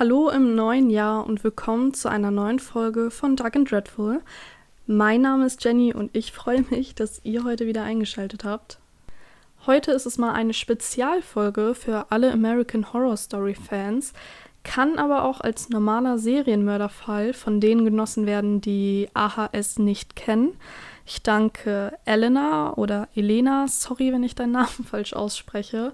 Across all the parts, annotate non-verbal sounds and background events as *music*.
Hallo im neuen Jahr und willkommen zu einer neuen Folge von Dark and Dreadful. Mein Name ist Jenny und ich freue mich, dass ihr heute wieder eingeschaltet habt. Heute ist es mal eine Spezialfolge für alle American Horror Story Fans, kann aber auch als normaler Serienmörderfall von denen genossen werden, die AHS nicht kennen. Ich danke Elena oder Elena, sorry, wenn ich deinen Namen *laughs* falsch ausspreche.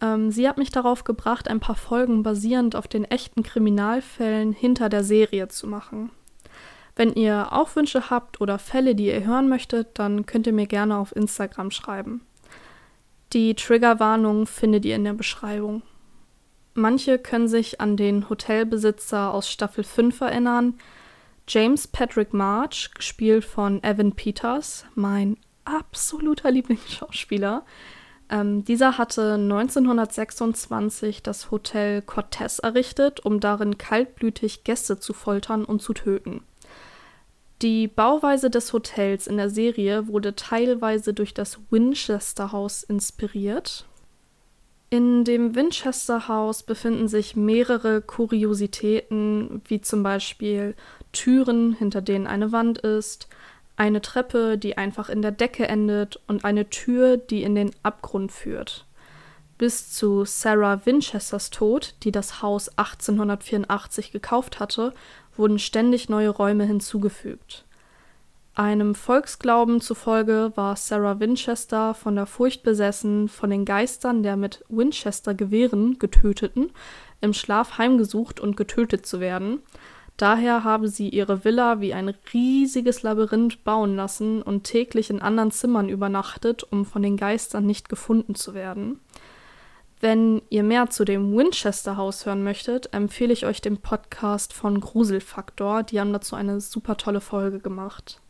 Ähm, sie hat mich darauf gebracht, ein paar Folgen basierend auf den echten Kriminalfällen hinter der Serie zu machen. Wenn ihr auch Wünsche habt oder Fälle, die ihr hören möchtet, dann könnt ihr mir gerne auf Instagram schreiben. Die Triggerwarnung findet ihr in der Beschreibung. Manche können sich an den Hotelbesitzer aus Staffel 5 erinnern. James Patrick March, gespielt von Evan Peters, mein absoluter Lieblingsschauspieler, ähm, dieser hatte 1926 das Hotel Cortez errichtet, um darin kaltblütig Gäste zu foltern und zu töten. Die Bauweise des Hotels in der Serie wurde teilweise durch das Winchester House inspiriert. In dem Winchester House befinden sich mehrere Kuriositäten, wie zum Beispiel Türen, hinter denen eine Wand ist, eine Treppe, die einfach in der Decke endet und eine Tür, die in den Abgrund führt. Bis zu Sarah Winchesters Tod, die das Haus 1884 gekauft hatte, wurden ständig neue Räume hinzugefügt. Einem Volksglauben zufolge war Sarah Winchester von der Furcht besessen, von den Geistern der mit Winchester-Gewehren getöteten im Schlaf heimgesucht und getötet zu werden, Daher habe sie ihre Villa wie ein riesiges Labyrinth bauen lassen und täglich in anderen Zimmern übernachtet, um von den Geistern nicht gefunden zu werden. Wenn ihr mehr zu dem Winchester Haus hören möchtet, empfehle ich euch den Podcast von Gruselfaktor. Die haben dazu eine super tolle Folge gemacht.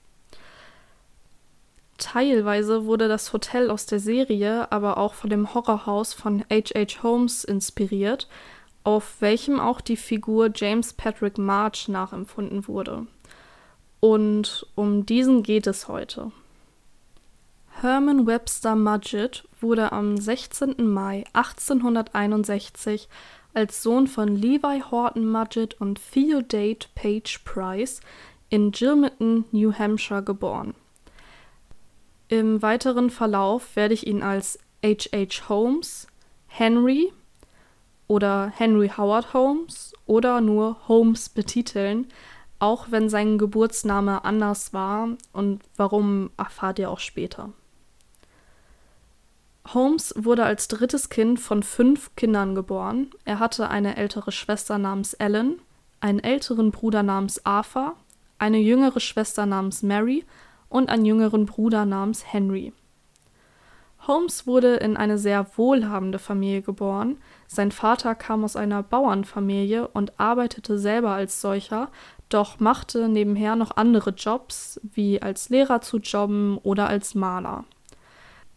Teilweise wurde das Hotel aus der Serie aber auch von dem Horrorhaus von H.H. Holmes inspiriert, auf welchem auch die Figur James Patrick March nachempfunden wurde. Und um diesen geht es heute. Herman Webster Mudgett wurde am 16. Mai 1861 als Sohn von Levi Horton Mudgett und Theodate Page Price in Gilmerton, New Hampshire geboren. Im weiteren Verlauf werde ich ihn als H. H. Holmes, Henry, oder Henry Howard Holmes oder nur Holmes betiteln, auch wenn sein Geburtsname anders war und warum erfahrt ihr auch später. Holmes wurde als drittes Kind von fünf Kindern geboren. Er hatte eine ältere Schwester namens Ellen, einen älteren Bruder namens Arthur, eine jüngere Schwester namens Mary und einen jüngeren Bruder namens Henry. Holmes wurde in eine sehr wohlhabende Familie geboren. Sein Vater kam aus einer Bauernfamilie und arbeitete selber als solcher, doch machte nebenher noch andere Jobs, wie als Lehrer zu jobben oder als Maler.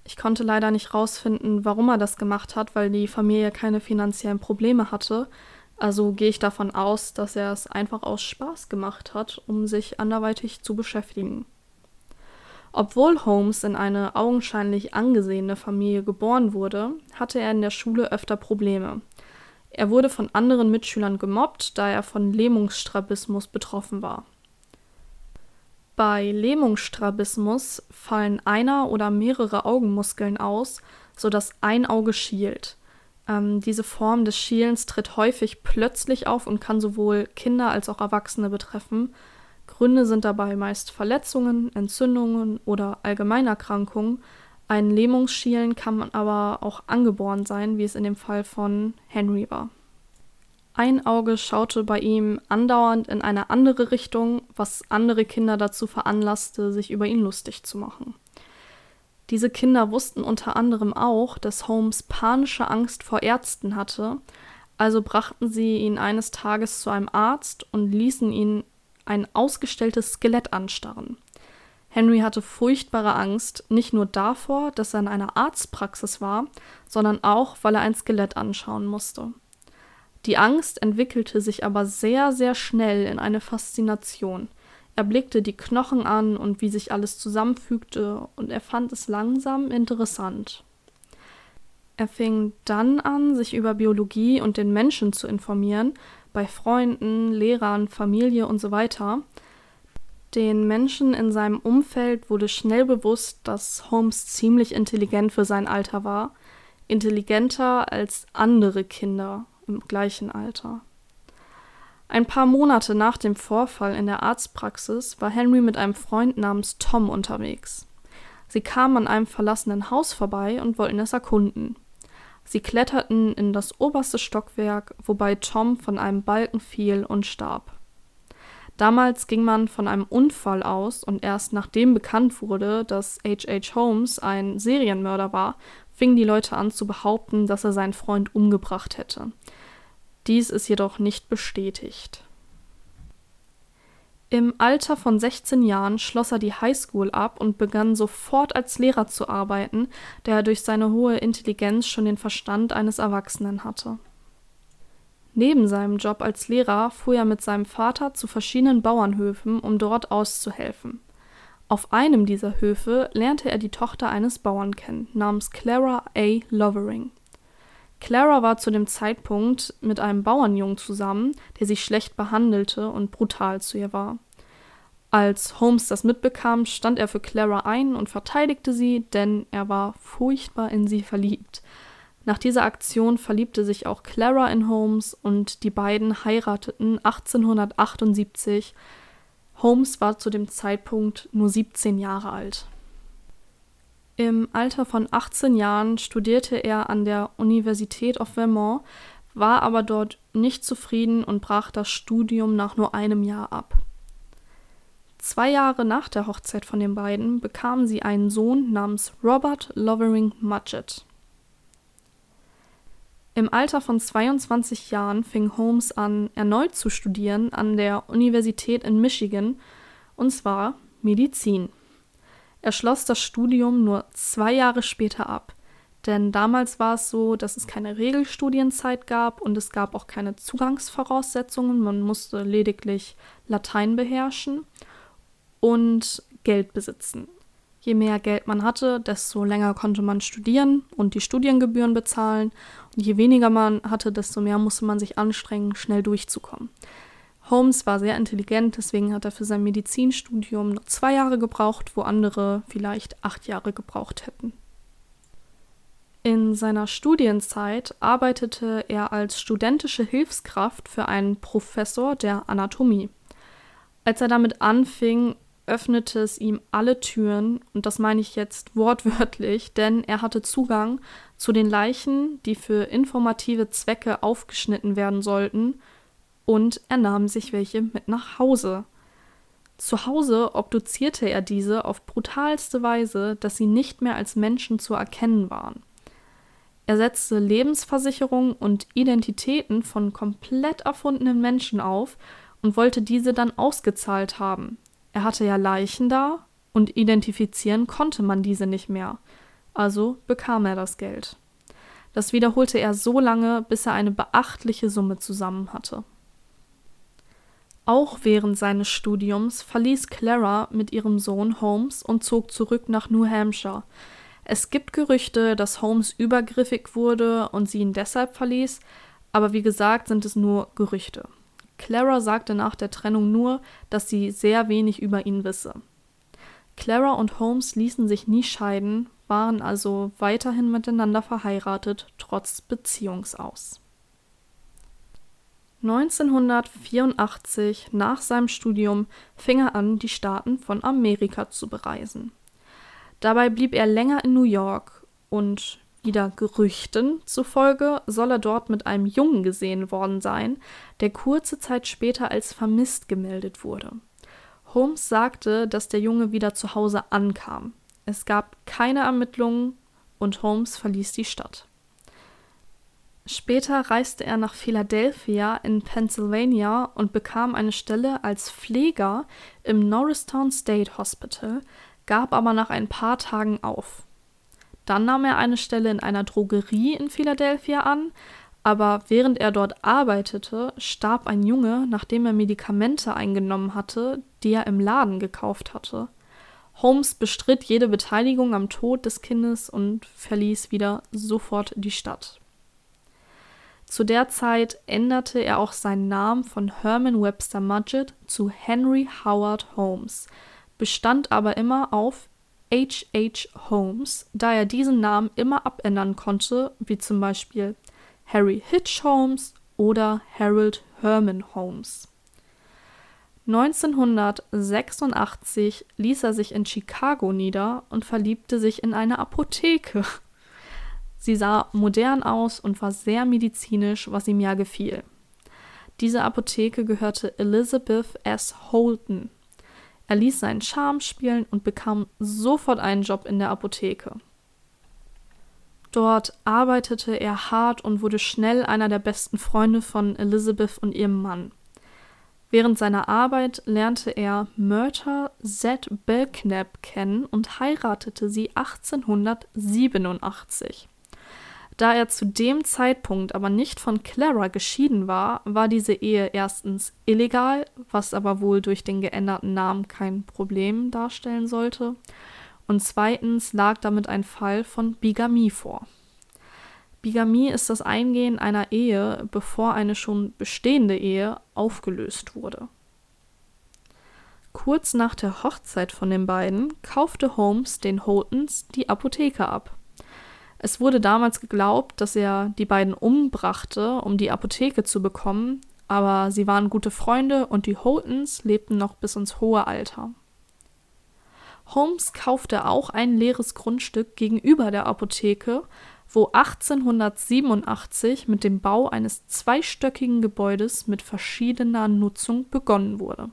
Ich konnte leider nicht rausfinden, warum er das gemacht hat, weil die Familie keine finanziellen Probleme hatte. Also gehe ich davon aus, dass er es einfach aus Spaß gemacht hat, um sich anderweitig zu beschäftigen. Obwohl Holmes in eine augenscheinlich angesehene Familie geboren wurde, hatte er in der Schule öfter Probleme. Er wurde von anderen Mitschülern gemobbt, da er von Lähmungsstrabismus betroffen war. Bei Lähmungsstrabismus fallen einer oder mehrere Augenmuskeln aus, sodass ein Auge schielt. Ähm, diese Form des Schielens tritt häufig plötzlich auf und kann sowohl Kinder als auch Erwachsene betreffen, Gründe sind dabei meist Verletzungen, Entzündungen oder Allgemeinerkrankungen. Ein Lähmungsschielen kann aber auch angeboren sein, wie es in dem Fall von Henry war. Ein Auge schaute bei ihm andauernd in eine andere Richtung, was andere Kinder dazu veranlasste, sich über ihn lustig zu machen. Diese Kinder wussten unter anderem auch, dass Holmes panische Angst vor Ärzten hatte, also brachten sie ihn eines Tages zu einem Arzt und ließen ihn ein ausgestelltes Skelett anstarren. Henry hatte furchtbare Angst, nicht nur davor, dass er in einer Arztpraxis war, sondern auch, weil er ein Skelett anschauen musste. Die Angst entwickelte sich aber sehr, sehr schnell in eine Faszination. Er blickte die Knochen an und wie sich alles zusammenfügte, und er fand es langsam interessant. Er fing dann an, sich über Biologie und den Menschen zu informieren, bei Freunden, Lehrern, Familie und so weiter. Den Menschen in seinem Umfeld wurde schnell bewusst, dass Holmes ziemlich intelligent für sein Alter war, intelligenter als andere Kinder im gleichen Alter. Ein paar Monate nach dem Vorfall in der Arztpraxis war Henry mit einem Freund namens Tom unterwegs. Sie kamen an einem verlassenen Haus vorbei und wollten es erkunden. Sie kletterten in das oberste Stockwerk, wobei Tom von einem Balken fiel und starb. Damals ging man von einem Unfall aus und erst nachdem bekannt wurde, dass H.H. Holmes ein Serienmörder war, fingen die Leute an zu behaupten, dass er seinen Freund umgebracht hätte. Dies ist jedoch nicht bestätigt. Im Alter von 16 Jahren schloss er die Highschool ab und begann sofort als Lehrer zu arbeiten, da er durch seine hohe Intelligenz schon den Verstand eines Erwachsenen hatte. Neben seinem Job als Lehrer fuhr er mit seinem Vater zu verschiedenen Bauernhöfen, um dort auszuhelfen. Auf einem dieser Höfe lernte er die Tochter eines Bauern kennen, namens Clara A. Lovering. Clara war zu dem Zeitpunkt mit einem Bauernjungen zusammen, der sie schlecht behandelte und brutal zu ihr war. Als Holmes das mitbekam, stand er für Clara ein und verteidigte sie, denn er war furchtbar in sie verliebt. Nach dieser Aktion verliebte sich auch Clara in Holmes und die beiden heirateten 1878. Holmes war zu dem Zeitpunkt nur 17 Jahre alt. Im Alter von 18 Jahren studierte er an der Universität of Vermont, war aber dort nicht zufrieden und brach das Studium nach nur einem Jahr ab. Zwei Jahre nach der Hochzeit von den beiden bekamen sie einen Sohn namens Robert Lovering Mudgett. Im Alter von 22 Jahren fing Holmes an, erneut zu studieren an der Universität in Michigan, und zwar Medizin. Er schloss das Studium nur zwei Jahre später ab, denn damals war es so, dass es keine Regelstudienzeit gab und es gab auch keine Zugangsvoraussetzungen. Man musste lediglich Latein beherrschen und Geld besitzen. Je mehr Geld man hatte, desto länger konnte man studieren und die Studiengebühren bezahlen. Und je weniger man hatte, desto mehr musste man sich anstrengen, schnell durchzukommen. Holmes war sehr intelligent, deswegen hat er für sein Medizinstudium nur zwei Jahre gebraucht, wo andere vielleicht acht Jahre gebraucht hätten. In seiner Studienzeit arbeitete er als studentische Hilfskraft für einen Professor der Anatomie. Als er damit anfing, öffnete es ihm alle Türen, und das meine ich jetzt wortwörtlich, denn er hatte Zugang zu den Leichen, die für informative Zwecke aufgeschnitten werden sollten, und er nahm sich welche mit nach Hause. Zu Hause obduzierte er diese auf brutalste Weise, dass sie nicht mehr als Menschen zu erkennen waren. Er setzte Lebensversicherungen und Identitäten von komplett erfundenen Menschen auf und wollte diese dann ausgezahlt haben. Er hatte ja Leichen da und identifizieren konnte man diese nicht mehr. Also bekam er das Geld. Das wiederholte er so lange, bis er eine beachtliche Summe zusammen hatte. Auch während seines Studiums verließ Clara mit ihrem Sohn Holmes und zog zurück nach New Hampshire. Es gibt Gerüchte, dass Holmes übergriffig wurde und sie ihn deshalb verließ, aber wie gesagt sind es nur Gerüchte. Clara sagte nach der Trennung nur, dass sie sehr wenig über ihn wisse. Clara und Holmes ließen sich nie scheiden, waren also weiterhin miteinander verheiratet, trotz Beziehungsaus. 1984, nach seinem Studium, fing er an, die Staaten von Amerika zu bereisen. Dabei blieb er länger in New York und wieder Gerüchten zufolge soll er dort mit einem Jungen gesehen worden sein, der kurze Zeit später als vermisst gemeldet wurde. Holmes sagte, dass der Junge wieder zu Hause ankam. Es gab keine Ermittlungen und Holmes verließ die Stadt. Später reiste er nach Philadelphia in Pennsylvania und bekam eine Stelle als Pfleger im Norristown State Hospital, gab aber nach ein paar Tagen auf. Dann nahm er eine Stelle in einer Drogerie in Philadelphia an, aber während er dort arbeitete, starb ein Junge, nachdem er Medikamente eingenommen hatte, die er im Laden gekauft hatte. Holmes bestritt jede Beteiligung am Tod des Kindes und verließ wieder sofort die Stadt. Zu der Zeit änderte er auch seinen Namen von Herman Webster Mudgett zu Henry Howard Holmes, bestand aber immer auf H. H. Holmes, da er diesen Namen immer abändern konnte, wie zum Beispiel Harry Hitch Holmes oder Harold Herman Holmes. 1986 ließ er sich in Chicago nieder und verliebte sich in eine Apotheke. Sie sah modern aus und war sehr medizinisch, was ihm ja gefiel. Diese Apotheke gehörte Elizabeth S. Holton. Er ließ seinen Charme spielen und bekam sofort einen Job in der Apotheke. Dort arbeitete er hart und wurde schnell einer der besten Freunde von Elizabeth und ihrem Mann. Während seiner Arbeit lernte er Myrta Z. Belknap kennen und heiratete sie 1887. Da er zu dem Zeitpunkt aber nicht von Clara geschieden war, war diese Ehe erstens illegal, was aber wohl durch den geänderten Namen kein Problem darstellen sollte, und zweitens lag damit ein Fall von Bigamie vor. Bigamie ist das Eingehen einer Ehe, bevor eine schon bestehende Ehe aufgelöst wurde. Kurz nach der Hochzeit von den beiden kaufte Holmes den Holtons die Apotheke ab. Es wurde damals geglaubt, dass er die beiden umbrachte, um die Apotheke zu bekommen, aber sie waren gute Freunde und die Holtons lebten noch bis ins hohe Alter. Holmes kaufte auch ein leeres Grundstück gegenüber der Apotheke, wo 1887 mit dem Bau eines zweistöckigen Gebäudes mit verschiedener Nutzung begonnen wurde.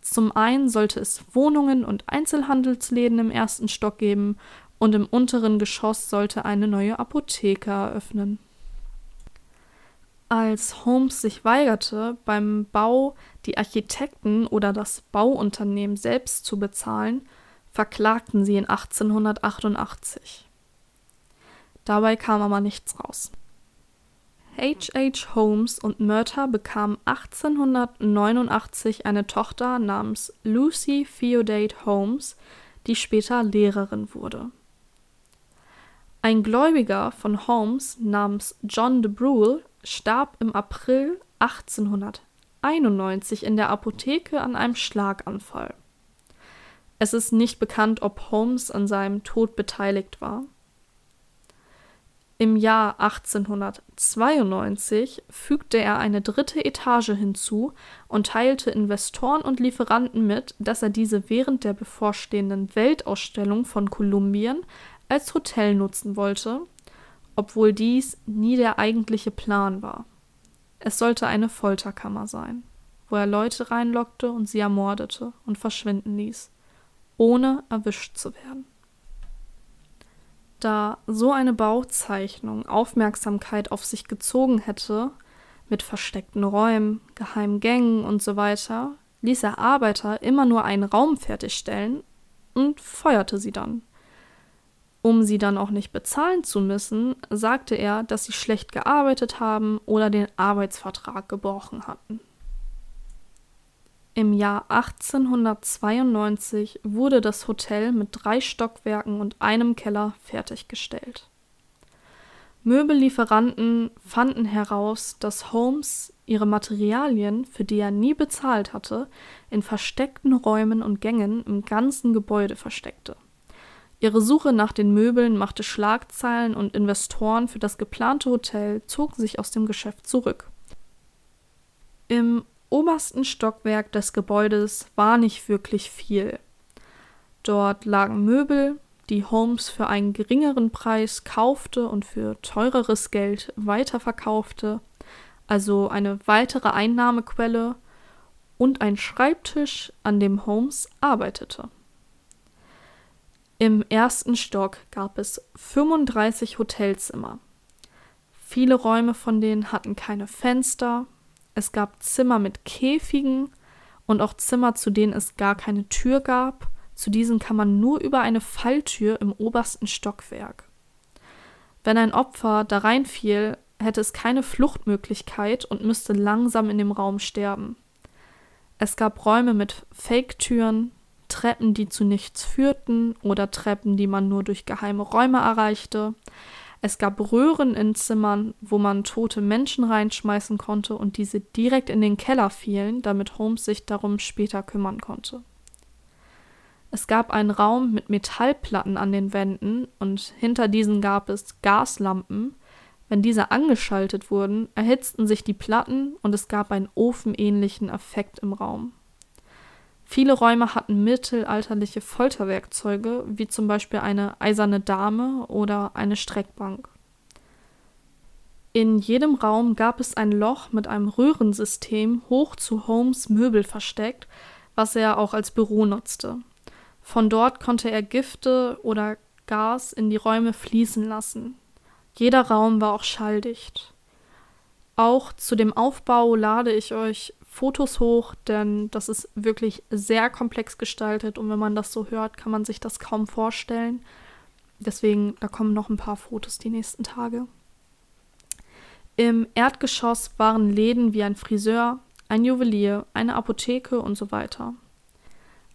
Zum einen sollte es Wohnungen und Einzelhandelsläden im ersten Stock geben und im unteren Geschoss sollte eine neue Apotheke eröffnen. Als Holmes sich weigerte, beim Bau die Architekten oder das Bauunternehmen selbst zu bezahlen, verklagten sie ihn 1888. Dabei kam aber nichts raus. H. H. Holmes und Myrta bekamen 1889 eine Tochter namens Lucy Theodate Holmes, die später Lehrerin wurde. Ein Gläubiger von Holmes namens John de Brule starb im April 1891 in der Apotheke an einem Schlaganfall. Es ist nicht bekannt, ob Holmes an seinem Tod beteiligt war. Im Jahr 1892 fügte er eine dritte Etage hinzu und teilte Investoren und Lieferanten mit, dass er diese während der bevorstehenden Weltausstellung von Kolumbien als Hotel nutzen wollte, obwohl dies nie der eigentliche Plan war. Es sollte eine Folterkammer sein, wo er Leute reinlockte und sie ermordete und verschwinden ließ, ohne erwischt zu werden. Da so eine Bauzeichnung Aufmerksamkeit auf sich gezogen hätte, mit versteckten Räumen, geheimen Gängen und so weiter, ließ er Arbeiter immer nur einen Raum fertigstellen und feuerte sie dann. Um sie dann auch nicht bezahlen zu müssen, sagte er, dass sie schlecht gearbeitet haben oder den Arbeitsvertrag gebrochen hatten. Im Jahr 1892 wurde das Hotel mit drei Stockwerken und einem Keller fertiggestellt. Möbellieferanten fanden heraus, dass Holmes ihre Materialien, für die er nie bezahlt hatte, in versteckten Räumen und Gängen im ganzen Gebäude versteckte. Ihre Suche nach den Möbeln machte Schlagzeilen und Investoren für das geplante Hotel zogen sich aus dem Geschäft zurück. Im obersten Stockwerk des Gebäudes war nicht wirklich viel. Dort lagen Möbel, die Holmes für einen geringeren Preis kaufte und für teureres Geld weiterverkaufte, also eine weitere Einnahmequelle, und ein Schreibtisch, an dem Holmes arbeitete. Im ersten Stock gab es 35 Hotelzimmer. Viele Räume von denen hatten keine Fenster. Es gab Zimmer mit Käfigen und auch Zimmer, zu denen es gar keine Tür gab. Zu diesen kann man nur über eine Falltür im obersten Stockwerk. Wenn ein Opfer da reinfiel, hätte es keine Fluchtmöglichkeit und müsste langsam in dem Raum sterben. Es gab Räume mit Fake-Türen, Treppen, die zu nichts führten oder Treppen, die man nur durch geheime Räume erreichte. Es gab Röhren in Zimmern, wo man tote Menschen reinschmeißen konnte und diese direkt in den Keller fielen, damit Holmes sich darum später kümmern konnte. Es gab einen Raum mit Metallplatten an den Wänden und hinter diesen gab es Gaslampen. Wenn diese angeschaltet wurden, erhitzten sich die Platten und es gab einen ofenähnlichen Effekt im Raum. Viele Räume hatten mittelalterliche Folterwerkzeuge, wie zum Beispiel eine eiserne Dame oder eine Streckbank. In jedem Raum gab es ein Loch mit einem Röhrensystem hoch zu Holmes Möbel versteckt, was er auch als Büro nutzte. Von dort konnte er Gifte oder Gas in die Räume fließen lassen. Jeder Raum war auch schalldicht. Auch zu dem Aufbau lade ich euch Fotos hoch, denn das ist wirklich sehr komplex gestaltet und wenn man das so hört, kann man sich das kaum vorstellen. Deswegen, da kommen noch ein paar Fotos die nächsten Tage. Im Erdgeschoss waren Läden wie ein Friseur, ein Juwelier, eine Apotheke und so weiter.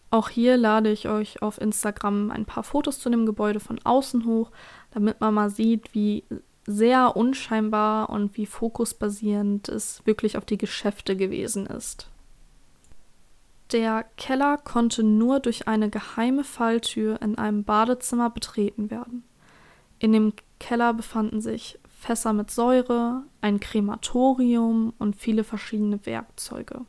Auch hier lade ich euch auf Instagram ein paar Fotos zu dem Gebäude von außen hoch, damit man mal sieht, wie sehr unscheinbar und wie fokusbasierend es wirklich auf die Geschäfte gewesen ist. Der Keller konnte nur durch eine geheime Falltür in einem Badezimmer betreten werden. In dem Keller befanden sich Fässer mit Säure, ein Krematorium und viele verschiedene Werkzeuge.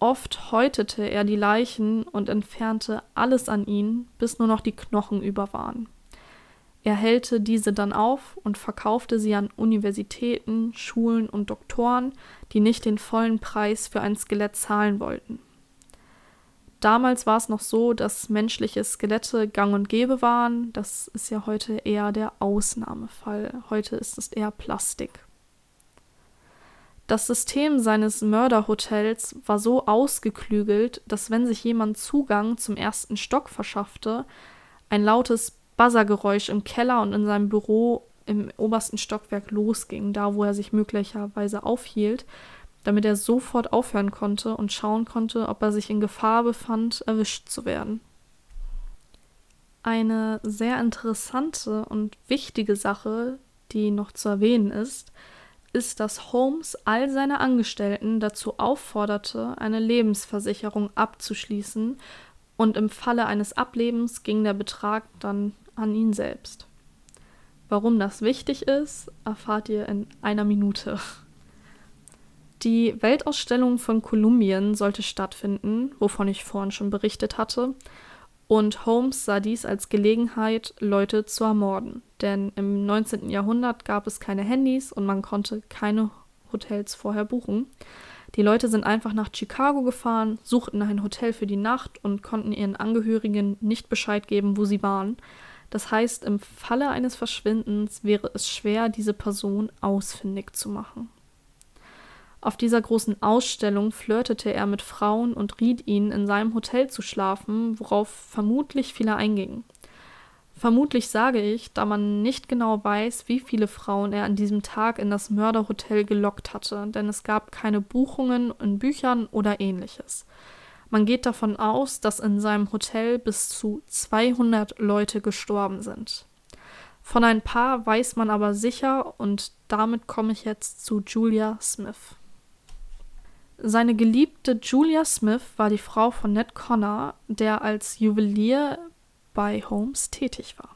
Oft häutete er die Leichen und entfernte alles an ihnen, bis nur noch die Knochen über waren. Er hellte diese dann auf und verkaufte sie an Universitäten, Schulen und Doktoren, die nicht den vollen Preis für ein Skelett zahlen wollten. Damals war es noch so, dass menschliche Skelette gang und gäbe waren. Das ist ja heute eher der Ausnahmefall. Heute ist es eher Plastik. Das System seines Mörderhotels war so ausgeklügelt, dass wenn sich jemand Zugang zum ersten Stock verschaffte, ein lautes Buzzergeräusch im Keller und in seinem Büro im obersten Stockwerk losging, da wo er sich möglicherweise aufhielt, damit er sofort aufhören konnte und schauen konnte, ob er sich in Gefahr befand, erwischt zu werden. Eine sehr interessante und wichtige Sache, die noch zu erwähnen ist, ist, dass Holmes all seine Angestellten dazu aufforderte, eine Lebensversicherung abzuschließen, und im Falle eines Ablebens ging der Betrag dann an ihn selbst. Warum das wichtig ist, erfahrt ihr in einer Minute. Die Weltausstellung von Kolumbien sollte stattfinden, wovon ich vorhin schon berichtet hatte, und Holmes sah dies als Gelegenheit, Leute zu ermorden. Denn im 19. Jahrhundert gab es keine Handys und man konnte keine Hotels vorher buchen. Die Leute sind einfach nach Chicago gefahren, suchten ein Hotel für die Nacht und konnten ihren Angehörigen nicht Bescheid geben, wo sie waren. Das heißt, im Falle eines Verschwindens wäre es schwer, diese Person ausfindig zu machen. Auf dieser großen Ausstellung flirtete er mit Frauen und riet ihnen, in seinem Hotel zu schlafen, worauf vermutlich viele eingingen. Vermutlich sage ich, da man nicht genau weiß, wie viele Frauen er an diesem Tag in das Mörderhotel gelockt hatte, denn es gab keine Buchungen in Büchern oder ähnliches. Man geht davon aus, dass in seinem Hotel bis zu 200 Leute gestorben sind. Von ein paar weiß man aber sicher und damit komme ich jetzt zu Julia Smith. Seine geliebte Julia Smith war die Frau von Ned Connor, der als Juwelier bei Holmes tätig war.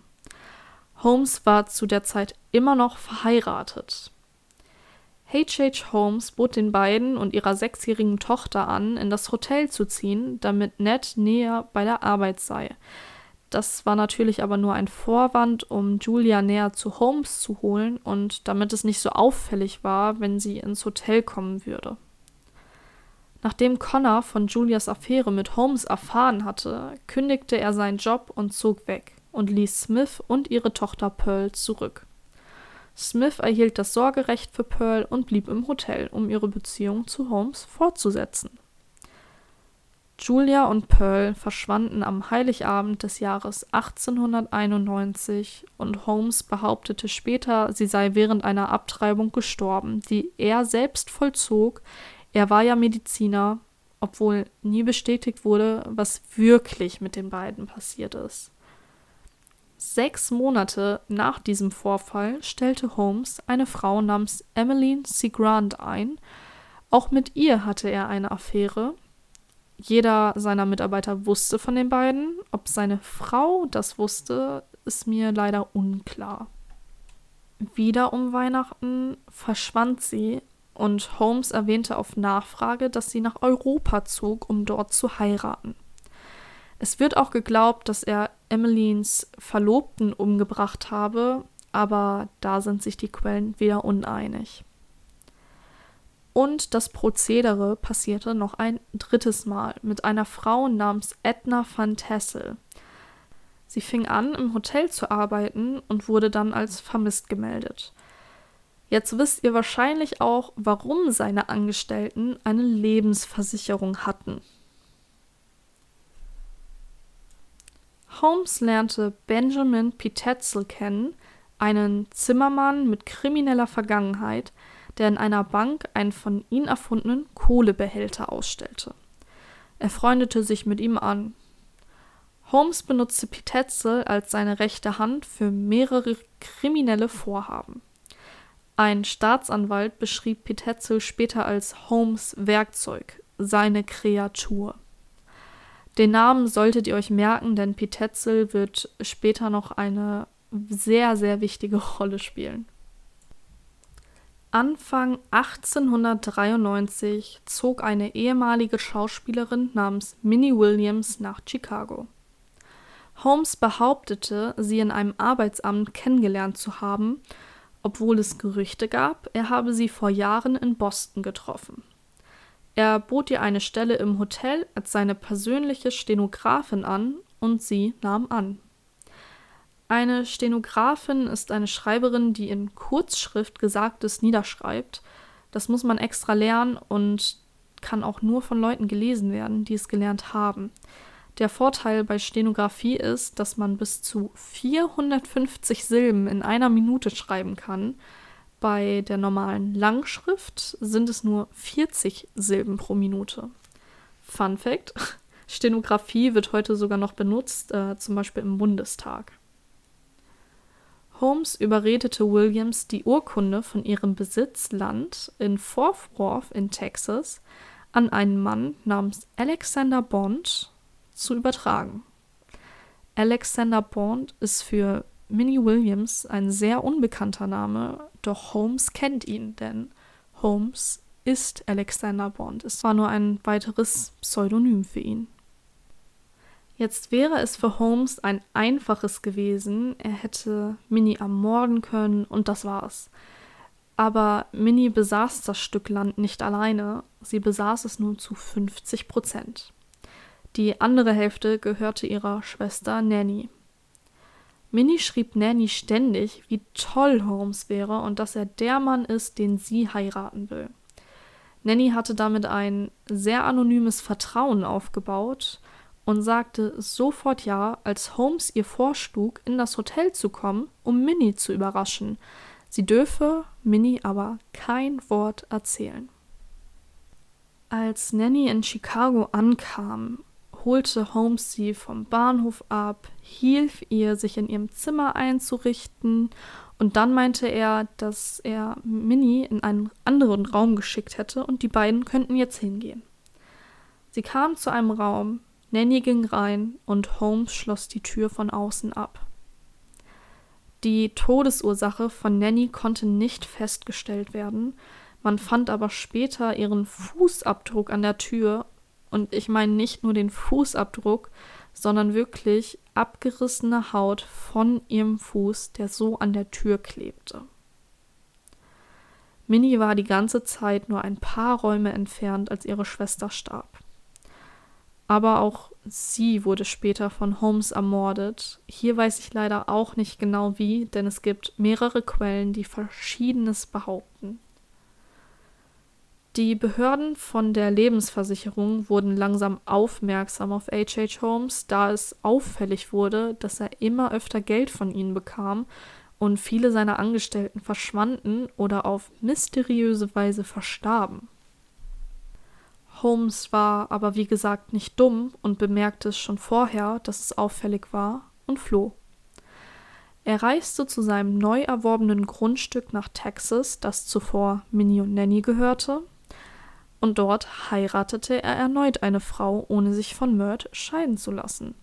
Holmes war zu der Zeit immer noch verheiratet. H.H. Holmes bot den beiden und ihrer sechsjährigen Tochter an, in das Hotel zu ziehen, damit Ned näher bei der Arbeit sei. Das war natürlich aber nur ein Vorwand, um Julia näher zu Holmes zu holen und damit es nicht so auffällig war, wenn sie ins Hotel kommen würde. Nachdem Connor von Julias Affäre mit Holmes erfahren hatte, kündigte er seinen Job und zog weg und ließ Smith und ihre Tochter Pearl zurück. Smith erhielt das Sorgerecht für Pearl und blieb im Hotel, um ihre Beziehung zu Holmes fortzusetzen. Julia und Pearl verschwanden am Heiligabend des Jahres 1891 und Holmes behauptete später, sie sei während einer Abtreibung gestorben, die er selbst vollzog, er war ja Mediziner obwohl nie bestätigt wurde, was wirklich mit den beiden passiert ist. Sechs Monate nach diesem Vorfall stellte Holmes eine Frau namens Emmeline Segrand ein. Auch mit ihr hatte er eine Affäre. Jeder seiner Mitarbeiter wusste von den beiden. Ob seine Frau das wusste, ist mir leider unklar. Wieder um Weihnachten verschwand sie und Holmes erwähnte auf Nachfrage, dass sie nach Europa zog, um dort zu heiraten. Es wird auch geglaubt, dass er Emmelines Verlobten umgebracht habe, aber da sind sich die Quellen wieder uneinig. Und das Prozedere passierte noch ein drittes Mal mit einer Frau namens Edna van Tassel. Sie fing an, im Hotel zu arbeiten und wurde dann als vermisst gemeldet. Jetzt wisst ihr wahrscheinlich auch, warum seine Angestellten eine Lebensversicherung hatten. Holmes lernte Benjamin P. Tetzel kennen, einen Zimmermann mit krimineller Vergangenheit, der in einer Bank einen von ihm erfundenen Kohlebehälter ausstellte. Er freundete sich mit ihm an. Holmes benutzte Pitetzel als seine rechte Hand für mehrere kriminelle Vorhaben. Ein Staatsanwalt beschrieb Pitetzel später als Holmes Werkzeug, seine Kreatur. Den Namen solltet ihr euch merken, denn Pitetzel wird später noch eine sehr, sehr wichtige *laughs* Rolle spielen. Anfang 1893 zog eine ehemalige Schauspielerin namens Minnie Williams nach Chicago. Holmes behauptete, sie in einem Arbeitsamt kennengelernt zu haben, obwohl es Gerüchte gab, er habe sie vor Jahren in Boston getroffen. Er bot ihr eine Stelle im Hotel als seine persönliche Stenografin an und sie nahm an. Eine Stenografin ist eine Schreiberin, die in Kurzschrift Gesagtes niederschreibt. Das muss man extra lernen und kann auch nur von Leuten gelesen werden, die es gelernt haben. Der Vorteil bei Stenografie ist, dass man bis zu 450 Silben in einer Minute schreiben kann bei der normalen Langschrift sind es nur 40 Silben pro Minute. Fun Fact: *laughs* Stenografie wird heute sogar noch benutzt, äh, zum Beispiel im Bundestag. Holmes überredete Williams, die Urkunde von ihrem Besitzland in Fort Worth in Texas an einen Mann namens Alexander Bond zu übertragen. Alexander Bond ist für Minnie Williams ein sehr unbekannter Name, doch Holmes kennt ihn, denn Holmes ist Alexander Bond. Es war nur ein weiteres Pseudonym für ihn. Jetzt wäre es für Holmes ein einfaches gewesen, er hätte Minnie ermorden können und das war's. Aber Minnie besaß das Stück Land nicht alleine, sie besaß es nur zu 50 Prozent. Die andere Hälfte gehörte ihrer Schwester Nanny. Minnie schrieb Nanny ständig, wie toll Holmes wäre und dass er der Mann ist, den sie heiraten will. Nanny hatte damit ein sehr anonymes Vertrauen aufgebaut und sagte sofort ja, als Holmes ihr vorschlug, in das Hotel zu kommen, um Minnie zu überraschen. Sie dürfe Minnie aber kein Wort erzählen. Als Nanny in Chicago ankam holte Holmes sie vom Bahnhof ab, hielf ihr, sich in ihrem Zimmer einzurichten, und dann meinte er, dass er Minnie in einen anderen Raum geschickt hätte und die beiden könnten jetzt hingehen. Sie kam zu einem Raum, Nanny ging rein und Holmes schloss die Tür von außen ab. Die Todesursache von Nanny konnte nicht festgestellt werden, man fand aber später ihren Fußabdruck an der Tür und ich meine nicht nur den Fußabdruck, sondern wirklich abgerissene Haut von ihrem Fuß, der so an der Tür klebte. Minnie war die ganze Zeit nur ein paar Räume entfernt, als ihre Schwester starb. Aber auch sie wurde später von Holmes ermordet. Hier weiß ich leider auch nicht genau wie, denn es gibt mehrere Quellen, die Verschiedenes behaupten. Die Behörden von der Lebensversicherung wurden langsam aufmerksam auf H.H. Holmes, da es auffällig wurde, dass er immer öfter Geld von ihnen bekam und viele seiner Angestellten verschwanden oder auf mysteriöse Weise verstarben. Holmes war aber wie gesagt nicht dumm und bemerkte es schon vorher, dass es auffällig war, und floh. Er reiste zu seinem neu erworbenen Grundstück nach Texas, das zuvor Minnie und Nanny gehörte, und dort heiratete er erneut eine Frau, ohne sich von Murd scheiden zu lassen.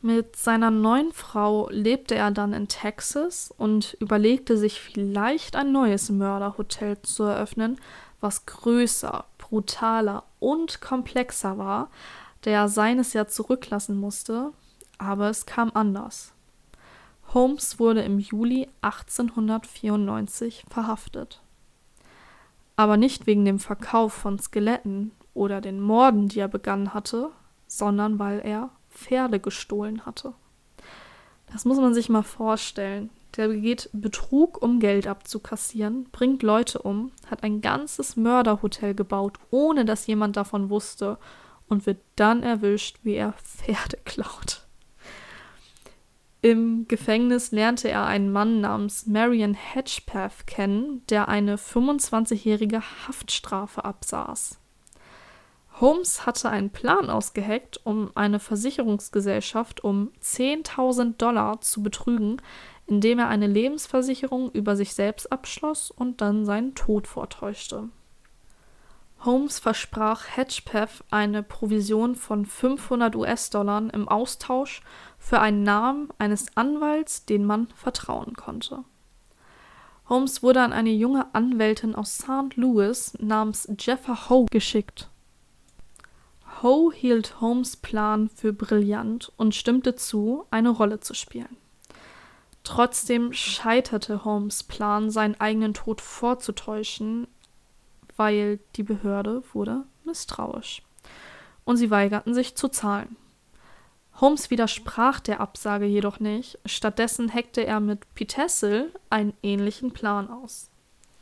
Mit seiner neuen Frau lebte er dann in Texas und überlegte sich vielleicht ein neues Mörderhotel zu eröffnen, was größer, brutaler und komplexer war, der seines ja zurücklassen musste, aber es kam anders. Holmes wurde im Juli 1894 verhaftet. Aber nicht wegen dem Verkauf von Skeletten oder den Morden, die er begangen hatte, sondern weil er Pferde gestohlen hatte. Das muss man sich mal vorstellen. Der begeht Betrug, um Geld abzukassieren, bringt Leute um, hat ein ganzes Mörderhotel gebaut, ohne dass jemand davon wusste, und wird dann erwischt, wie er Pferde *laughs* klaut. Im Gefängnis lernte er einen Mann namens Marion Hedgepath kennen, der eine 25-jährige Haftstrafe absaß. Holmes hatte einen Plan ausgeheckt, um eine Versicherungsgesellschaft um 10.000 Dollar zu betrügen, indem er eine Lebensversicherung über sich selbst abschloss und dann seinen Tod vortäuschte. Holmes versprach Hedgepath eine Provision von 500 US-Dollar im Austausch für einen Namen eines Anwalts, den man vertrauen konnte. Holmes wurde an eine junge Anwältin aus St. Louis namens Jeffa Howe geschickt. Howe hielt Holmes Plan für brillant und stimmte zu, eine Rolle zu spielen. Trotzdem scheiterte Holmes Plan, seinen eigenen Tod vorzutäuschen, weil die Behörde wurde misstrauisch. Und sie weigerten sich zu zahlen. Holmes widersprach der Absage jedoch nicht, stattdessen heckte er mit Pitessel einen ähnlichen Plan aus.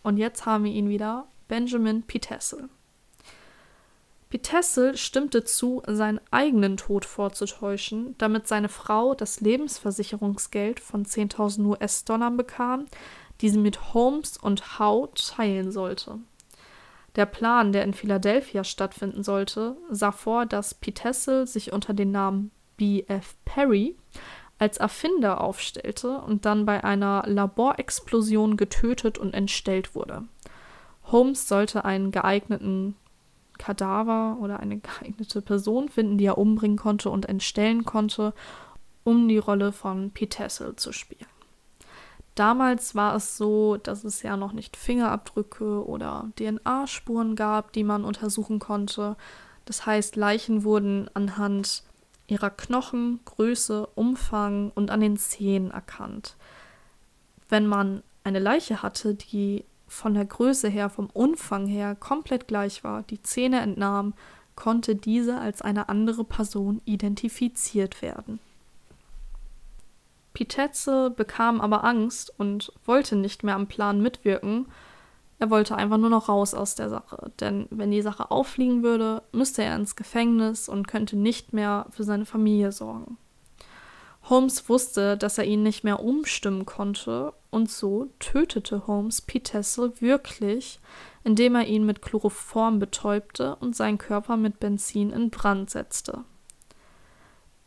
Und jetzt haben wir ihn wieder, Benjamin Pitessel. Pitessel stimmte zu, seinen eigenen Tod vorzutäuschen, damit seine Frau das Lebensversicherungsgeld von 10.000 US-Dollar bekam, die sie mit Holmes und Howe teilen sollte. Der Plan, der in Philadelphia stattfinden sollte, sah vor, dass Pitessel sich unter dem Namen B.F. Perry als Erfinder aufstellte und dann bei einer Laborexplosion getötet und entstellt wurde. Holmes sollte einen geeigneten Kadaver oder eine *laughs* geeignete Person finden, die er umbringen konnte und entstellen konnte, um die Rolle von Pitessel zu spielen. Damals war es so, dass es ja noch nicht Fingerabdrücke oder DNA-Spuren gab, die man untersuchen konnte. Das heißt, Leichen wurden anhand ihrer Knochen, Größe, Umfang und an den Zähnen erkannt. Wenn man eine Leiche hatte, die von der Größe her, vom Umfang her komplett gleich war, die Zähne entnahm, konnte diese als eine andere Person identifiziert werden. Pitetze bekam aber Angst und wollte nicht mehr am Plan mitwirken. Er wollte einfach nur noch raus aus der Sache, denn wenn die Sache auffliegen würde, müsste er ins Gefängnis und könnte nicht mehr für seine Familie sorgen. Holmes wusste, dass er ihn nicht mehr umstimmen konnte, und so tötete Holmes Pitessel wirklich, indem er ihn mit Chloroform betäubte und seinen Körper mit Benzin in Brand setzte.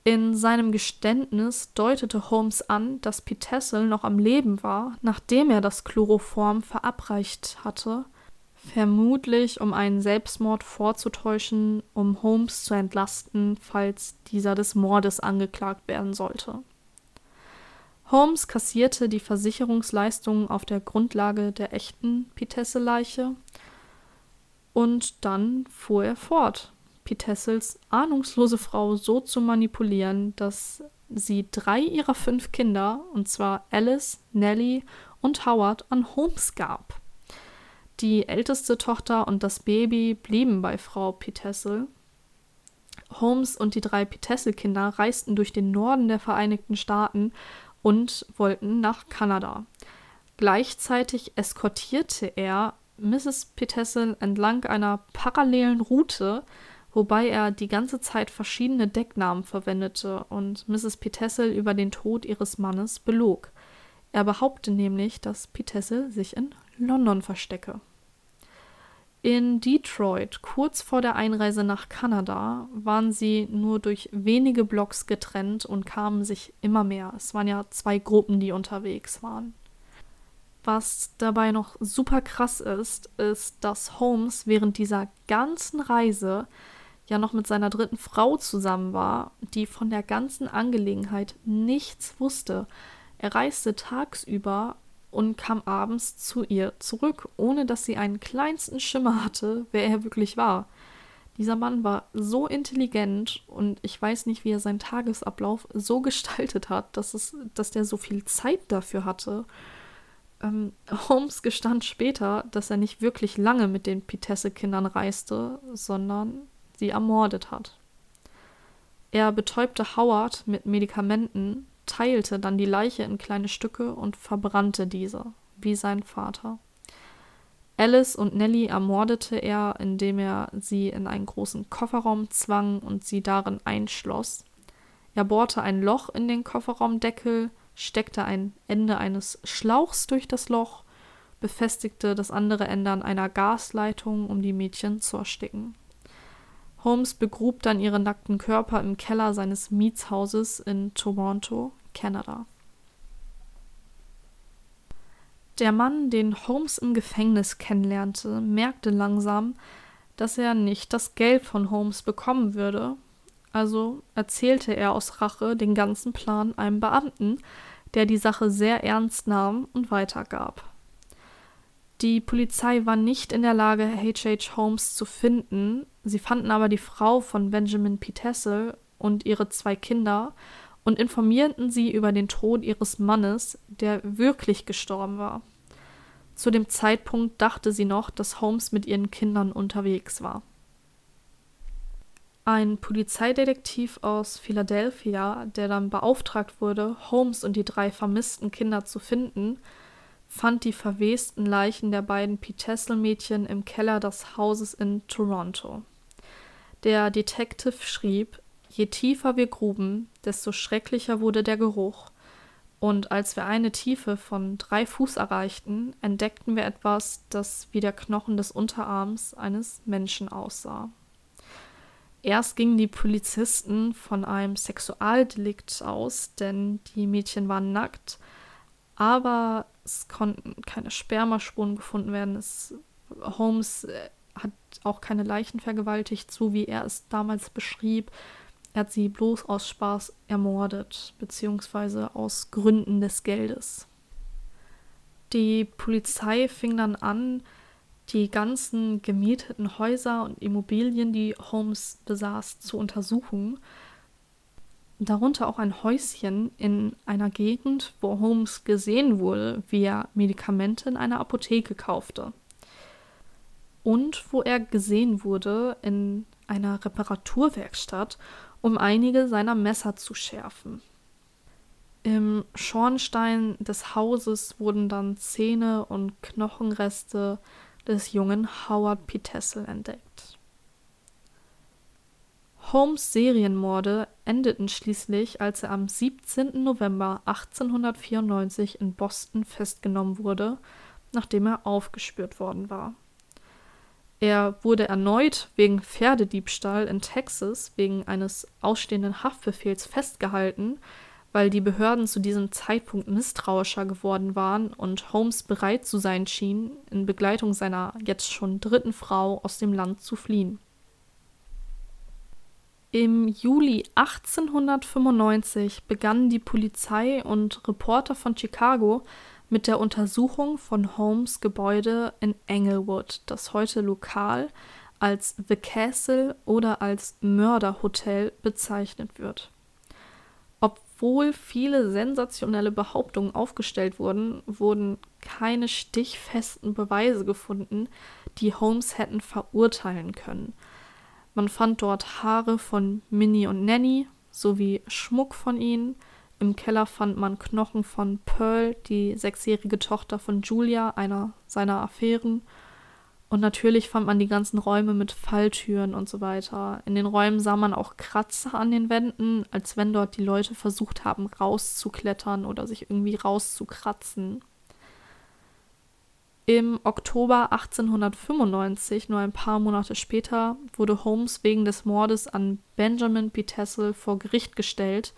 In seinem Geständnis deutete Holmes an, dass Pitessel noch am Leben war, nachdem er das Chloroform verabreicht hatte, vermutlich um einen Selbstmord vorzutäuschen, um Holmes zu entlasten, falls dieser des Mordes angeklagt werden sollte. Holmes kassierte die Versicherungsleistungen auf der Grundlage der echten Pitessel-Leiche und dann fuhr er fort. Pitessels ahnungslose Frau so zu manipulieren, dass sie drei ihrer fünf Kinder, und zwar Alice, Nellie und Howard, an Holmes gab. Die älteste Tochter und das Baby blieben bei Frau Pitessel. Holmes und die drei Pitessel-Kinder reisten durch den Norden der Vereinigten Staaten und wollten nach Kanada. Gleichzeitig eskortierte er Mrs. Pitessel entlang einer parallelen Route, wobei er die ganze Zeit verschiedene Decknamen verwendete und Mrs. Pitessel über den Tod ihres Mannes belog. Er behauptete nämlich, dass Pitessel sich in London verstecke. In Detroit, kurz vor der Einreise nach Kanada, waren sie nur durch wenige Blocks getrennt und kamen sich immer mehr. Es waren ja zwei Gruppen, die unterwegs waren. Was dabei noch super krass ist, ist, dass Holmes während dieser ganzen Reise ja noch mit seiner dritten Frau zusammen war, die von der ganzen Angelegenheit nichts wusste. Er reiste tagsüber und kam abends zu ihr zurück, ohne dass sie einen kleinsten Schimmer hatte, wer er wirklich war. Dieser Mann war so intelligent und ich weiß nicht, wie er seinen Tagesablauf so *laughs* gestaltet hat, dass, es, dass der so viel Zeit dafür hatte. Ähm, Holmes gestand später, dass er nicht wirklich lange mit den Pitesse-Kindern reiste, sondern sie ermordet hat. Er betäubte Howard mit Medikamenten, teilte dann die Leiche in kleine Stücke und verbrannte diese, wie sein Vater. Alice und Nellie ermordete er, indem er sie in einen großen Kofferraum zwang und sie darin einschloss. Er bohrte ein Loch in den Kofferraumdeckel, steckte ein Ende eines Schlauchs durch das Loch, befestigte das andere Ende an einer Gasleitung, um die Mädchen zu ersticken. Holmes begrub dann ihren nackten Körper im Keller seines Mietshauses in Toronto, Kanada. Der Mann, den Holmes im Gefängnis kennenlernte, merkte langsam, dass er nicht das Geld von Holmes bekommen würde, also erzählte er aus Rache den ganzen Plan einem Beamten, der die Sache sehr ernst nahm und weitergab. Die Polizei war nicht in der Lage, H.H. Holmes zu finden. Sie fanden aber die Frau von Benjamin P. Tessel und ihre zwei Kinder und informierten sie über den Tod ihres Mannes, der wirklich gestorben war. Zu dem Zeitpunkt dachte sie noch, dass Holmes mit ihren Kindern unterwegs war. Ein Polizeidetektiv aus Philadelphia, der dann beauftragt wurde, Holmes und die drei vermissten Kinder zu finden, fand die verwesten Leichen der beiden Pitessel-Mädchen im Keller des Hauses in Toronto. Der Detective schrieb, je tiefer wir gruben, desto schrecklicher wurde der Geruch. Und als wir eine Tiefe von drei Fuß erreichten, entdeckten wir etwas, das wie der Knochen des Unterarms eines Menschen aussah. Erst gingen die Polizisten von einem Sexualdelikt aus, denn die Mädchen waren nackt, aber es konnten keine Spermaspuren gefunden werden. Es, Holmes äh, hat auch keine Leichen vergewaltigt, so wie er es damals beschrieb. Er hat sie bloß aus Spaß ermordet, beziehungsweise aus Gründen des Geldes. Die Polizei fing dann an, die ganzen gemieteten Häuser und Immobilien, die Holmes besaß, zu untersuchen darunter auch ein Häuschen in einer Gegend, wo Holmes gesehen wurde, wie er Medikamente in einer Apotheke kaufte. Und wo er gesehen wurde in einer Reparaturwerkstatt, um einige seiner Messer zu schärfen. Im Schornstein des Hauses wurden dann Zähne und Knochenreste des jungen Howard P. Tessel entdeckt. Holmes Serienmorde endeten schließlich, als er am 17. November 1894 in Boston festgenommen wurde, nachdem er aufgespürt worden war. Er wurde erneut wegen Pferdediebstahl in Texas wegen eines ausstehenden Haftbefehls festgehalten, weil die Behörden zu diesem Zeitpunkt misstrauischer geworden waren und Holmes bereit zu sein schien, in Begleitung seiner jetzt schon dritten Frau aus dem Land zu fliehen. Im Juli 1895 begannen die Polizei und Reporter von Chicago mit der Untersuchung von Holmes Gebäude in Englewood, das heute lokal als The Castle oder als Mörderhotel bezeichnet wird. Obwohl viele sensationelle Behauptungen aufgestellt wurden, wurden keine stichfesten Beweise gefunden, die Holmes hätten verurteilen können – man fand dort Haare von Minnie und Nanny sowie Schmuck von ihnen. Im Keller fand man Knochen von Pearl, die sechsjährige Tochter von Julia, einer seiner Affären. Und natürlich fand man die ganzen Räume mit Falltüren und so weiter. In den Räumen sah man auch Kratzer an den Wänden, als wenn dort die Leute versucht haben, rauszuklettern oder sich irgendwie rauszukratzen. Im Oktober 1895, nur ein paar Monate später, wurde Holmes wegen des Mordes an Benjamin P. Tessel vor Gericht gestellt,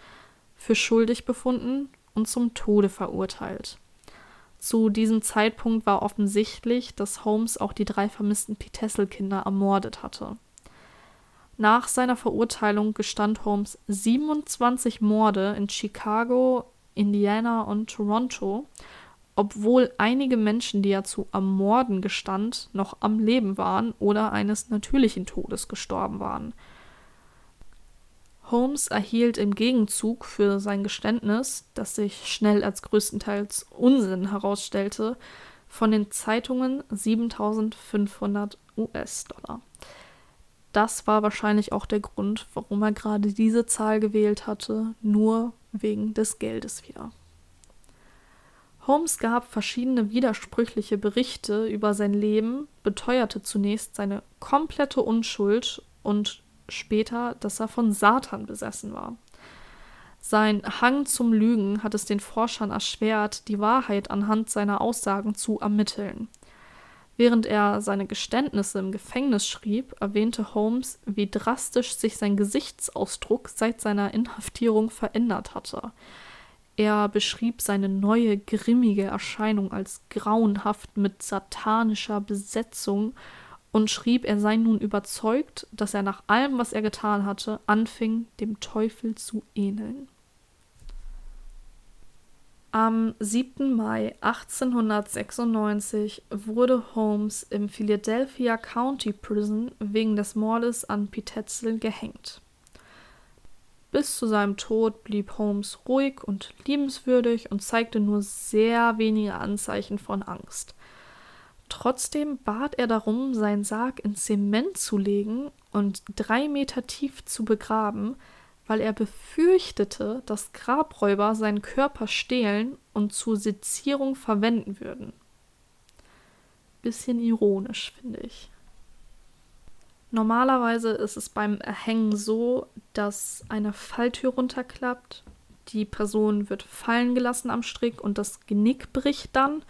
für schuldig befunden und zum Tode verurteilt. Zu diesem Zeitpunkt war offensichtlich, dass Holmes auch die drei vermissten P. Tessel-Kinder ermordet hatte. Nach seiner Verurteilung gestand Holmes 27 Morde in Chicago, Indiana und Toronto obwohl einige Menschen, die er zu ermorden gestand, noch am Leben waren oder eines natürlichen Todes gestorben waren. Holmes erhielt im Gegenzug für sein Geständnis, das sich schnell als größtenteils Unsinn herausstellte, von den Zeitungen 7500 US-Dollar. Das war wahrscheinlich auch der Grund, warum er gerade diese Zahl gewählt hatte, nur wegen des Geldes wieder. Holmes gab verschiedene widersprüchliche Berichte über sein Leben, beteuerte zunächst seine komplette Unschuld und später, dass er von Satan besessen war. Sein Hang zum Lügen hat es den Forschern erschwert, die Wahrheit anhand seiner Aussagen zu ermitteln. Während er seine Geständnisse im Gefängnis schrieb, erwähnte Holmes, wie drastisch sich sein Gesichtsausdruck seit seiner Inhaftierung verändert hatte. Er beschrieb seine neue, grimmige Erscheinung als grauenhaft mit satanischer Besetzung und schrieb, er sei nun überzeugt, dass er nach allem, was er getan hatte, anfing, dem Teufel zu ähneln. Am 7. Mai 1896 wurde Holmes im Philadelphia County Prison wegen des Mordes an Pitetzel gehängt. Bis zu seinem Tod blieb Holmes ruhig und liebenswürdig und zeigte nur sehr wenige Anzeichen von Angst. Trotzdem bat er darum, seinen Sarg in Zement zu legen und drei Meter tief zu begraben, weil er befürchtete, dass Grabräuber seinen Körper stehlen und zur Sezierung verwenden würden. Bisschen ironisch, finde ich. Normalerweise ist es beim Erhängen so, dass eine Falltür runterklappt, die Person wird fallen gelassen am Strick und das Genick bricht dann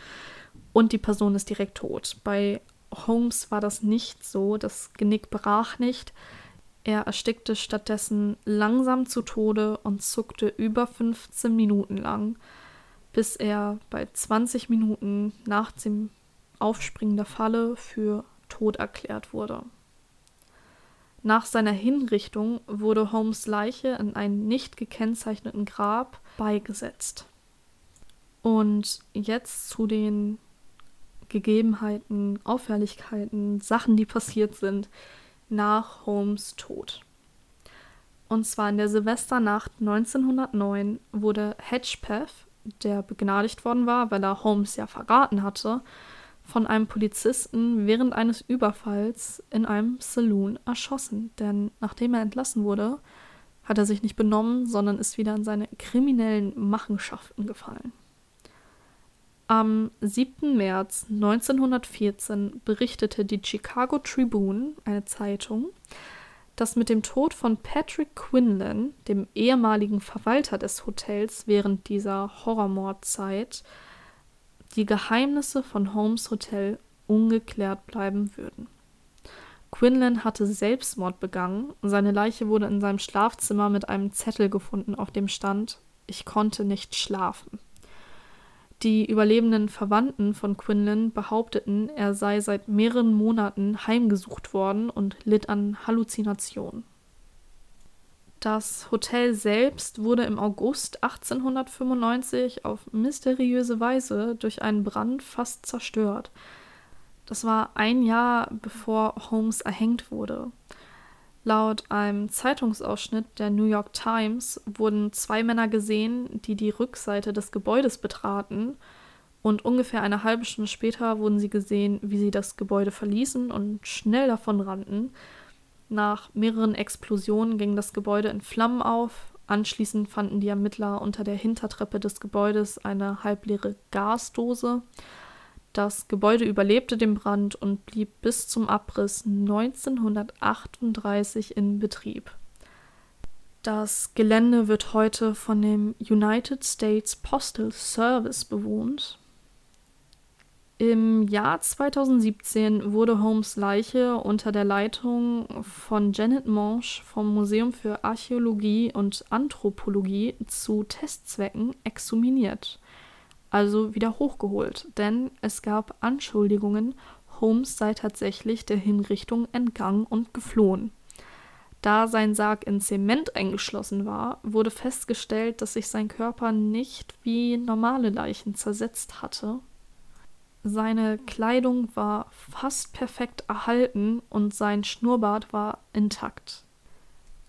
und die Person ist direkt tot. Bei Holmes war das nicht so, das Genick brach nicht. Er erstickte stattdessen langsam zu Tode und zuckte über 15 Minuten lang, bis er bei 20 Minuten nach dem Aufspringen der Falle für tot erklärt wurde. Nach seiner Hinrichtung wurde Holmes Leiche in einen nicht gekennzeichneten Grab beigesetzt. Und jetzt zu den Gegebenheiten, Auffälligkeiten, Sachen, die passiert sind nach Holmes Tod. Und zwar in der Silvesternacht 1909 wurde Hedgepeth, der begnadigt worden war, weil er Holmes ja verraten hatte, von einem Polizisten während eines Überfalls in einem Saloon erschossen. Denn nachdem er entlassen wurde, hat er sich nicht benommen, sondern ist wieder in seine kriminellen Machenschaften gefallen. Am 7. März 1914 berichtete die Chicago Tribune, eine Zeitung, dass mit dem Tod von Patrick Quinlan, dem ehemaligen Verwalter des Hotels während dieser Horrormordzeit, die Geheimnisse von Holmes Hotel ungeklärt bleiben würden. Quinlan hatte Selbstmord begangen. Seine Leiche wurde in seinem Schlafzimmer mit einem Zettel gefunden, auf dem stand: Ich konnte nicht schlafen. Die überlebenden Verwandten von Quinlan behaupteten, er sei seit mehreren Monaten heimgesucht worden und litt an Halluzinationen. Das Hotel selbst wurde im August 1895 auf mysteriöse Weise durch einen Brand fast zerstört. Das war ein Jahr bevor Holmes erhängt wurde. Laut einem Zeitungsausschnitt der New York Times wurden zwei Männer gesehen, die die Rückseite des Gebäudes betraten, und ungefähr eine halbe Stunde später wurden sie gesehen, wie sie das Gebäude verließen und schnell davon rannten, nach mehreren Explosionen ging das Gebäude in Flammen auf. Anschließend fanden die Ermittler unter der Hintertreppe des Gebäudes eine halbleere Gasdose. Das Gebäude überlebte den Brand und blieb bis zum Abriss 1938 in Betrieb. Das Gelände wird heute von dem United States Postal Service bewohnt. Im Jahr 2017 wurde Holmes Leiche unter der Leitung von Janet Monge vom Museum für Archäologie und Anthropologie zu Testzwecken exhumiert, also wieder hochgeholt, denn es gab Anschuldigungen, Holmes sei tatsächlich der Hinrichtung entgangen und geflohen. Da sein Sarg in Zement eingeschlossen war, wurde festgestellt, dass sich sein Körper nicht wie normale Leichen zersetzt hatte, seine Kleidung war fast perfekt erhalten und sein Schnurrbart war intakt.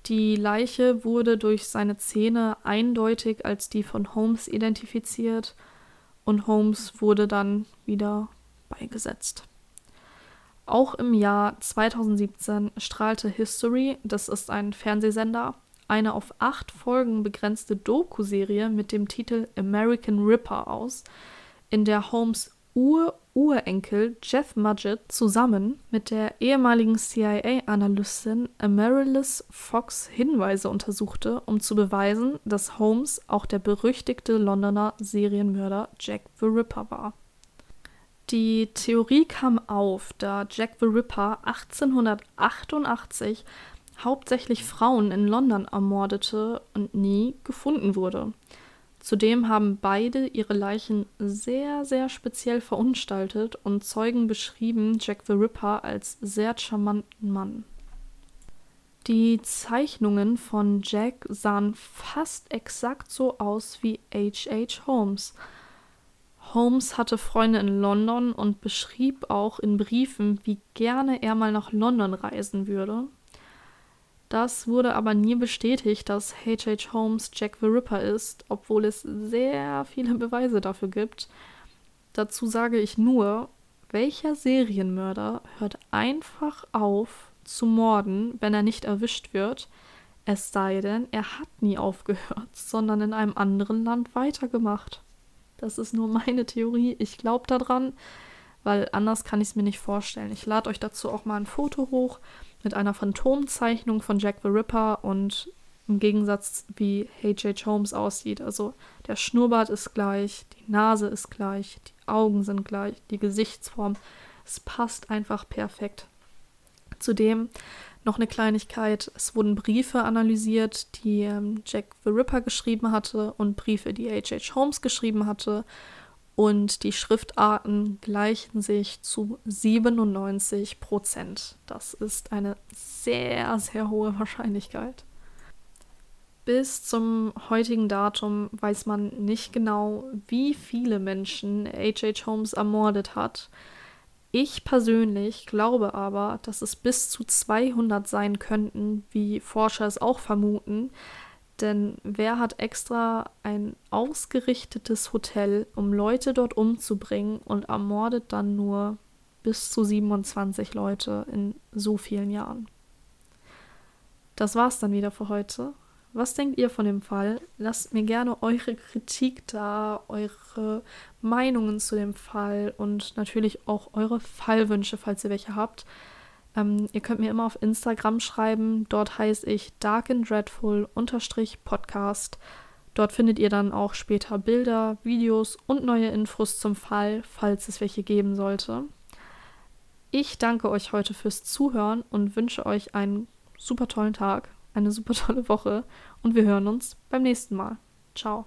Die Leiche wurde durch seine Zähne eindeutig als die von Holmes identifiziert und Holmes wurde dann wieder beigesetzt. Auch im Jahr 2017 strahlte History, das ist ein Fernsehsender, eine auf acht Folgen begrenzte Doku-Serie mit dem Titel American Ripper aus, in der Holmes Ur-Urenkel Jeff Mudgett zusammen mit der ehemaligen CIA-Analystin Amaryllis Fox Hinweise untersuchte, um zu beweisen, dass Holmes auch der berüchtigte Londoner Serienmörder Jack the Ripper war. Die Theorie kam auf, da Jack the Ripper 1888 hauptsächlich Frauen in London ermordete und nie gefunden wurde. Zudem haben beide ihre Leichen sehr, sehr speziell verunstaltet und Zeugen beschrieben Jack the Ripper als sehr charmanten Mann. Die Zeichnungen von Jack sahen fast exakt so aus wie H.H. Holmes. Holmes hatte Freunde in London und beschrieb auch in Briefen, wie gerne er mal nach London reisen würde. Das wurde aber nie bestätigt, dass H.H. Holmes Jack the Ripper ist, obwohl es sehr viele Beweise dafür gibt. Dazu sage ich nur, welcher Serienmörder hört einfach auf zu morden, wenn er nicht erwischt wird, es sei denn, er hat nie aufgehört, *laughs* sondern in einem anderen Land weitergemacht. Das ist nur meine Theorie. Ich glaube daran, weil anders kann ich es mir nicht vorstellen. Ich lade euch dazu auch mal ein Foto hoch mit einer Phantomzeichnung von Jack the Ripper und im Gegensatz wie H.H. Holmes aussieht. Also der Schnurrbart ist gleich, die Nase ist gleich, die Augen sind gleich, die Gesichtsform. Es passt einfach perfekt. Zudem noch eine Kleinigkeit, es wurden Briefe analysiert, die ähm, Jack the Ripper geschrieben hatte und Briefe, die H.H. Holmes geschrieben hatte und die Schriftarten gleichen sich zu 97 Prozent. Das ist eine sehr, sehr hohe Wahrscheinlichkeit. Bis zum heutigen Datum weiß man nicht genau, wie viele Menschen H.H. Holmes ermordet hat. Ich persönlich glaube aber, dass es bis zu 200 sein könnten, wie Forscher es auch vermuten, denn wer hat extra ein ausgerichtetes Hotel, um Leute dort umzubringen und ermordet dann nur bis zu 27 Leute in so vielen Jahren? Das war's dann wieder für heute. Was denkt ihr von dem Fall? Lasst mir gerne eure Kritik da, eure Meinungen zu dem Fall und natürlich auch eure Fallwünsche, falls ihr welche habt. Ähm, ihr könnt mir immer auf Instagram schreiben. Dort heiße ich Dark and Dreadful Podcast. Dort findet ihr dann auch später Bilder, Videos und neue Infos zum Fall, falls es welche geben sollte. Ich danke euch heute fürs Zuhören und wünsche euch einen super tollen Tag, eine super tolle Woche und wir hören uns beim nächsten Mal. Ciao.